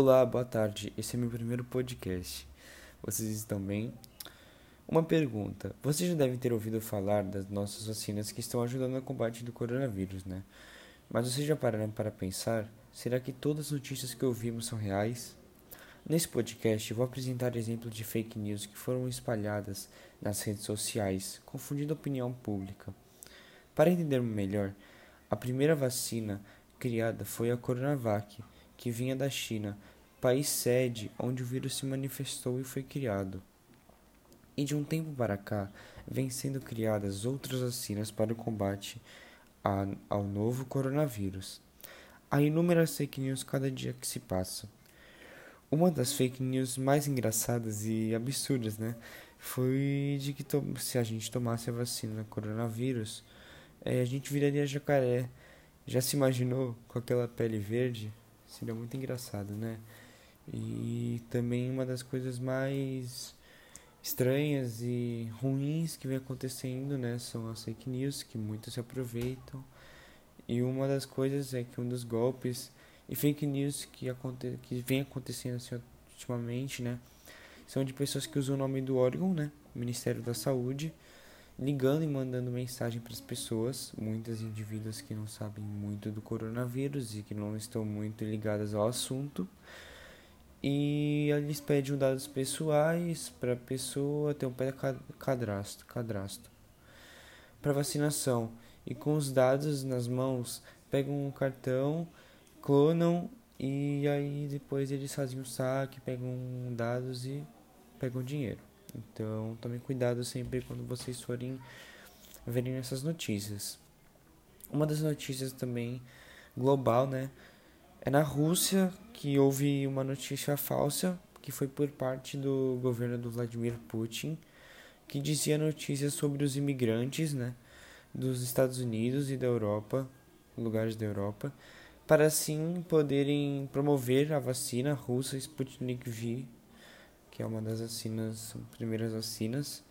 Olá, boa tarde. Esse é meu primeiro podcast. Vocês estão bem? Uma pergunta. Vocês já devem ter ouvido falar das nossas vacinas que estão ajudando no combate do coronavírus, né? Mas vocês já pararam para pensar? Será que todas as notícias que ouvimos são reais? Nesse podcast, vou apresentar exemplos de fake news que foram espalhadas nas redes sociais, confundindo a opinião pública. Para entendermos melhor, a primeira vacina criada foi a Coronavac que vinha da China, país sede onde o vírus se manifestou e foi criado. E de um tempo para cá, vêm sendo criadas outras vacinas para o combate a, ao novo coronavírus. Há inúmeras fake news cada dia que se passa. Uma das fake news mais engraçadas e absurdas, né? Foi de que se a gente tomasse a vacina coronavírus, é, a gente viraria jacaré. Já se imaginou com aquela pele verde? Seria muito engraçado, né? E também uma das coisas mais estranhas e ruins que vem acontecendo, né, são as fake news que muitos se aproveitam. E uma das coisas é que um dos golpes e fake news que aconte que vem acontecendo assim, ultimamente, né, são de pessoas que usam o nome do órgão, né, Ministério da Saúde, ligando e mandando mensagem para as pessoas, muitas indivíduos que não sabem muito do coronavírus e que não estão muito ligadas ao assunto. E eles pedem dados pessoais para a pessoa ter um cadastro, cadastro para vacinação. E com os dados nas mãos, pegam um cartão, clonam e aí depois eles fazem o um saque, pegam dados e pegam dinheiro. Então, tomem cuidado sempre quando vocês forem verem essas notícias. Uma das notícias também global, né? É na Rússia que houve uma notícia falsa que foi por parte do governo do Vladimir Putin, que dizia notícias sobre os imigrantes, né, dos Estados Unidos e da Europa, lugares da Europa, para assim poderem promover a vacina russa Sputnik V que é uma das vacinas, primeiras vacinas.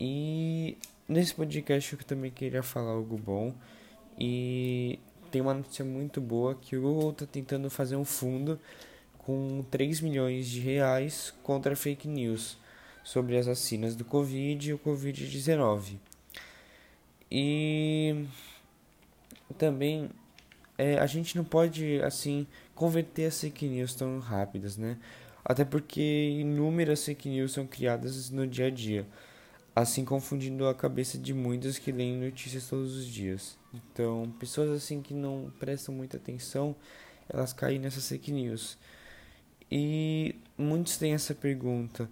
E nesse podcast eu também queria falar algo bom. E tem uma notícia muito boa que o Google está tentando fazer um fundo com 3 milhões de reais contra fake news sobre as vacinas do Covid e o Covid-19. E também é, a gente não pode assim converter as fake news tão rápidas, né? Até porque inúmeras fake news são criadas no dia a dia, assim confundindo a cabeça de muitos que leem notícias todos os dias. Então, pessoas assim que não prestam muita atenção, elas caem nessas fake news. E muitos têm essa pergunta: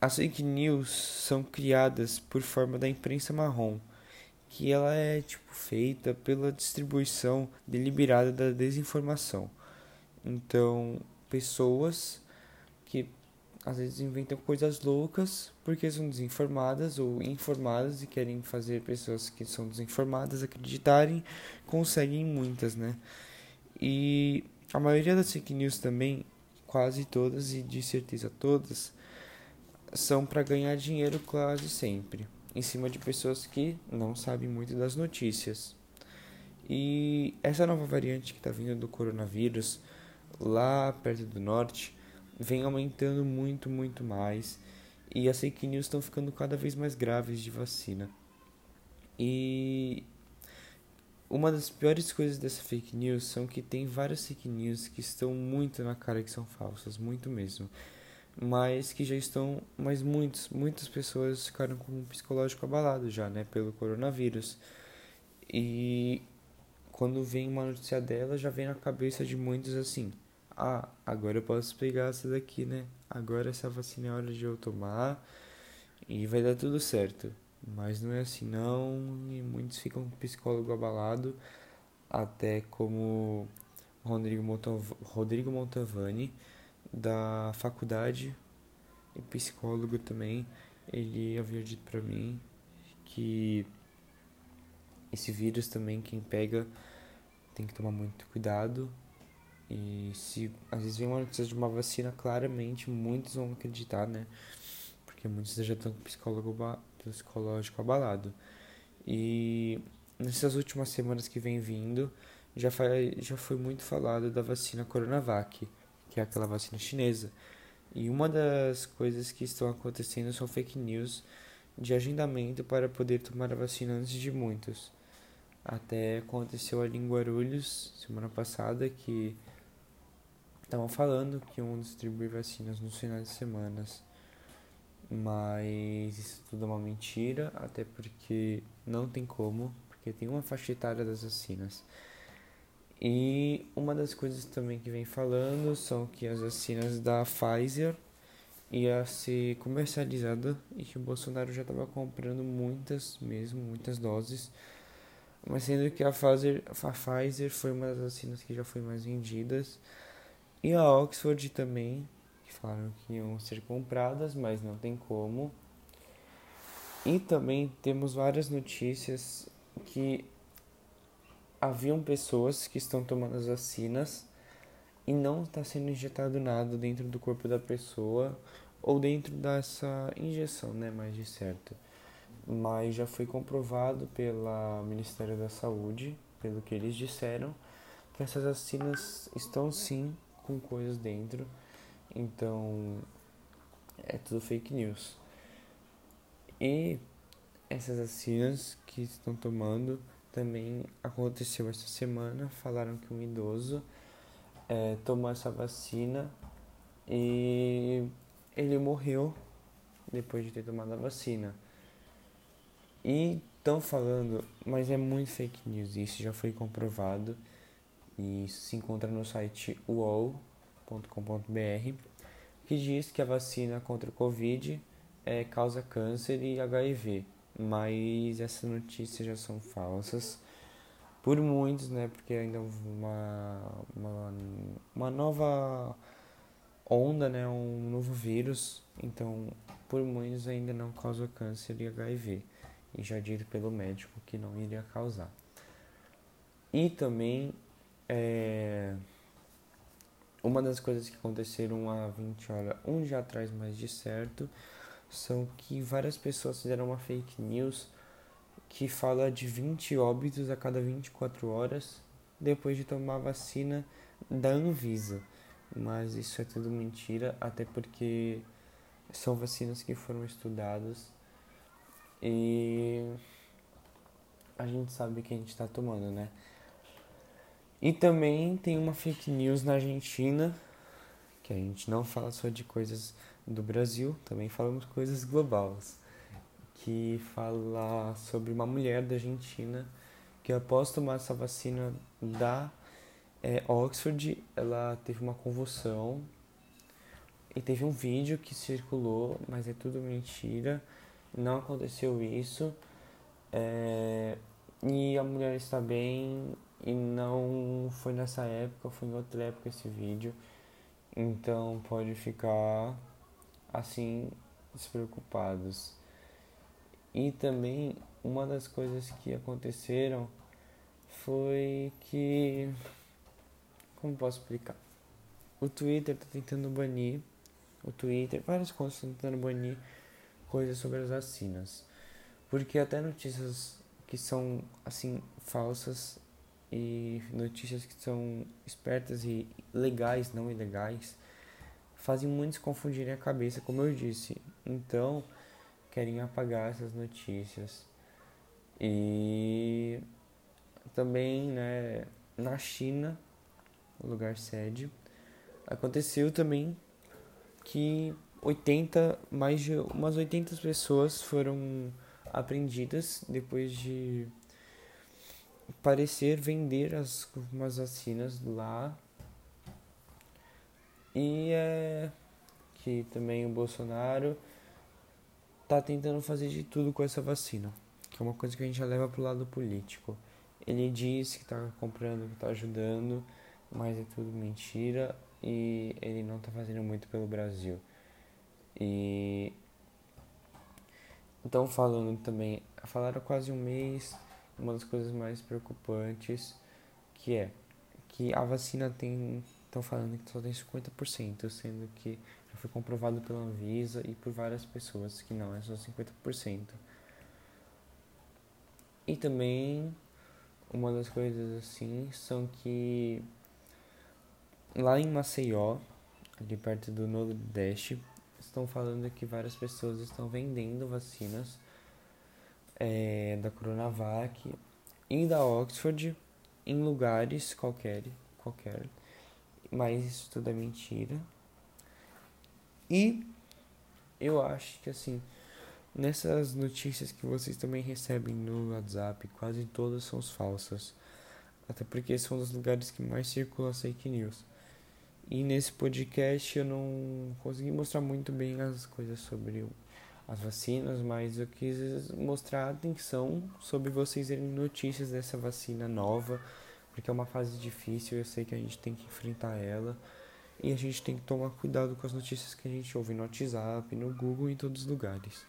as fake news são criadas por forma da imprensa marrom, que ela é tipo feita pela distribuição deliberada da desinformação. Então, pessoas que às vezes inventam coisas loucas porque são desinformadas ou informadas e querem fazer pessoas que são desinformadas acreditarem, conseguem muitas, né? E a maioria das fake news também, quase todas e de certeza todas, são para ganhar dinheiro quase sempre, em cima de pessoas que não sabem muito das notícias. E essa nova variante que está vindo do coronavírus, lá perto do norte vem aumentando muito, muito mais e as fake news estão ficando cada vez mais graves de vacina. E uma das piores coisas dessa fake news são que tem várias fake news que estão muito na cara que são falsas, muito mesmo. Mas que já estão, mas muitos, muitas pessoas ficaram com o psicológico abalado já, né, pelo coronavírus. E quando vem uma notícia dela, já vem na cabeça de muitos assim: ah, agora eu posso pegar essa daqui, né? Agora essa vacina é hora de eu tomar e vai dar tudo certo. Mas não é assim não, e muitos ficam com psicólogo abalado, até como Rodrigo, Montov Rodrigo Montavani, da faculdade, e psicólogo também, ele havia dito pra mim que esse vírus também, quem pega, tem que tomar muito cuidado, e se às vezes vem uma notícia de uma vacina, claramente muitos vão acreditar, né? Porque muitos já estão com psicólogo, psicológico abalado. E nessas últimas semanas que vem vindo, já, foi, já foi muito falado da vacina Coronavac, que é aquela vacina chinesa. E uma das coisas que estão acontecendo são fake news de agendamento para poder tomar a vacina antes de muitos. Até aconteceu ali em Guarulhos semana passada que estavam falando que iam distribuir vacinas nos finais de semana. Mas isso tudo é uma mentira, até porque não tem como, porque tem uma faixa etária das vacinas. E uma das coisas também que vem falando são que as vacinas da Pfizer ia ser comercializada e que o Bolsonaro já estava comprando muitas mesmo, muitas doses. Mas sendo que a Pfizer, a Pfizer foi uma das vacinas que já foi mais vendidas. E a Oxford também, que falaram que iam ser compradas, mas não tem como. E também temos várias notícias que haviam pessoas que estão tomando as vacinas e não está sendo injetado nada dentro do corpo da pessoa ou dentro dessa injeção, né, mais de certo. Mas já foi comprovado pelo Ministério da Saúde, pelo que eles disseram, que essas vacinas estão sim com coisas dentro. Então, é tudo fake news. E essas vacinas que estão tomando também aconteceu essa semana. Falaram que um idoso é, tomou essa vacina e ele morreu depois de ter tomado a vacina. E estão falando, mas é muito fake news, isso já foi comprovado. E isso se encontra no site uol.com.br, que diz que a vacina contra o Covid é, causa câncer e HIV mas essas notícias já são falsas por muitos, né? Porque ainda uma, uma, uma nova onda, né? Um novo vírus, então por muitos ainda não causa câncer e HIV e já dito pelo médico que não iria causar. E também é, uma das coisas que aconteceram há 20 horas, um dia atrás mais de certo, são que várias pessoas fizeram uma fake news que fala de 20 óbitos a cada 24 horas depois de tomar vacina da Anvisa. Mas isso é tudo mentira, até porque são vacinas que foram estudadas e a gente sabe que a gente está tomando, né? E também tem uma fake news na Argentina, que a gente não fala só de coisas do Brasil, também falamos coisas globais, que fala sobre uma mulher da Argentina que após tomar essa vacina da é, Oxford, ela teve uma convulsão e teve um vídeo que circulou, mas é tudo mentira, não aconteceu isso. É, e a mulher está bem e não foi nessa época, foi em outra época esse vídeo. Então pode ficar assim despreocupados. E também uma das coisas que aconteceram foi que como posso explicar? O Twitter está tentando banir o Twitter, várias contas estão tentando banir coisas sobre as vacinas. Porque até notícias que são assim falsas e notícias que são espertas e legais, não ilegais, fazem muitos confundirem a cabeça, como eu disse. Então, querem apagar essas notícias. E também, né, na China, o lugar sede, aconteceu também que 80, mais de umas 80 pessoas foram apreendidas depois de parecer vender as umas vacinas lá e é que também o Bolsonaro tá tentando fazer de tudo com essa vacina, que é uma coisa que a gente já leva pro lado político. Ele diz que tá comprando, que tá ajudando, mas é tudo mentira e ele não tá fazendo muito pelo Brasil. E então falando também, falaram quase um mês, uma das coisas mais preocupantes que é que a vacina tem estão falando que só tem 50%, sendo que já foi comprovado pela Anvisa e por várias pessoas que não é só 50%. E também uma das coisas assim são que lá em Maceió, ali perto do Nordeste, estão falando que várias pessoas estão vendendo vacinas é, da Coronavac e da Oxford em lugares qualquer, qualquer. Mas isso tudo é mentira. E eu acho que assim, nessas notícias que vocês também recebem no WhatsApp, quase todas são falsas. Até porque são dos lugares que mais circulam fake news. E nesse podcast eu não consegui mostrar muito bem as coisas sobre as vacinas, mas eu quis mostrar a atenção sobre vocês terem notícias dessa vacina nova, porque é uma fase difícil, eu sei que a gente tem que enfrentar ela e a gente tem que tomar cuidado com as notícias que a gente ouve no WhatsApp, no Google em todos os lugares.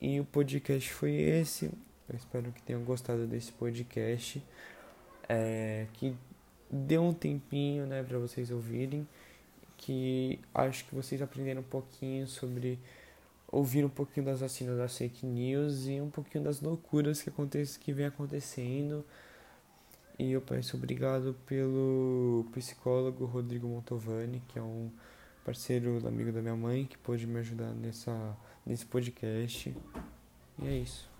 E o podcast foi esse. Eu espero que tenham gostado desse podcast. É, que deu um tempinho, né, para vocês ouvirem, que acho que vocês aprenderam um pouquinho sobre ouvir um pouquinho das vacinas das fake news e um pouquinho das loucuras que acontece que vem acontecendo. E eu peço obrigado pelo psicólogo Rodrigo Montovani, que é um parceiro amigo da minha mãe, que pôde me ajudar nessa, nesse podcast. E é isso.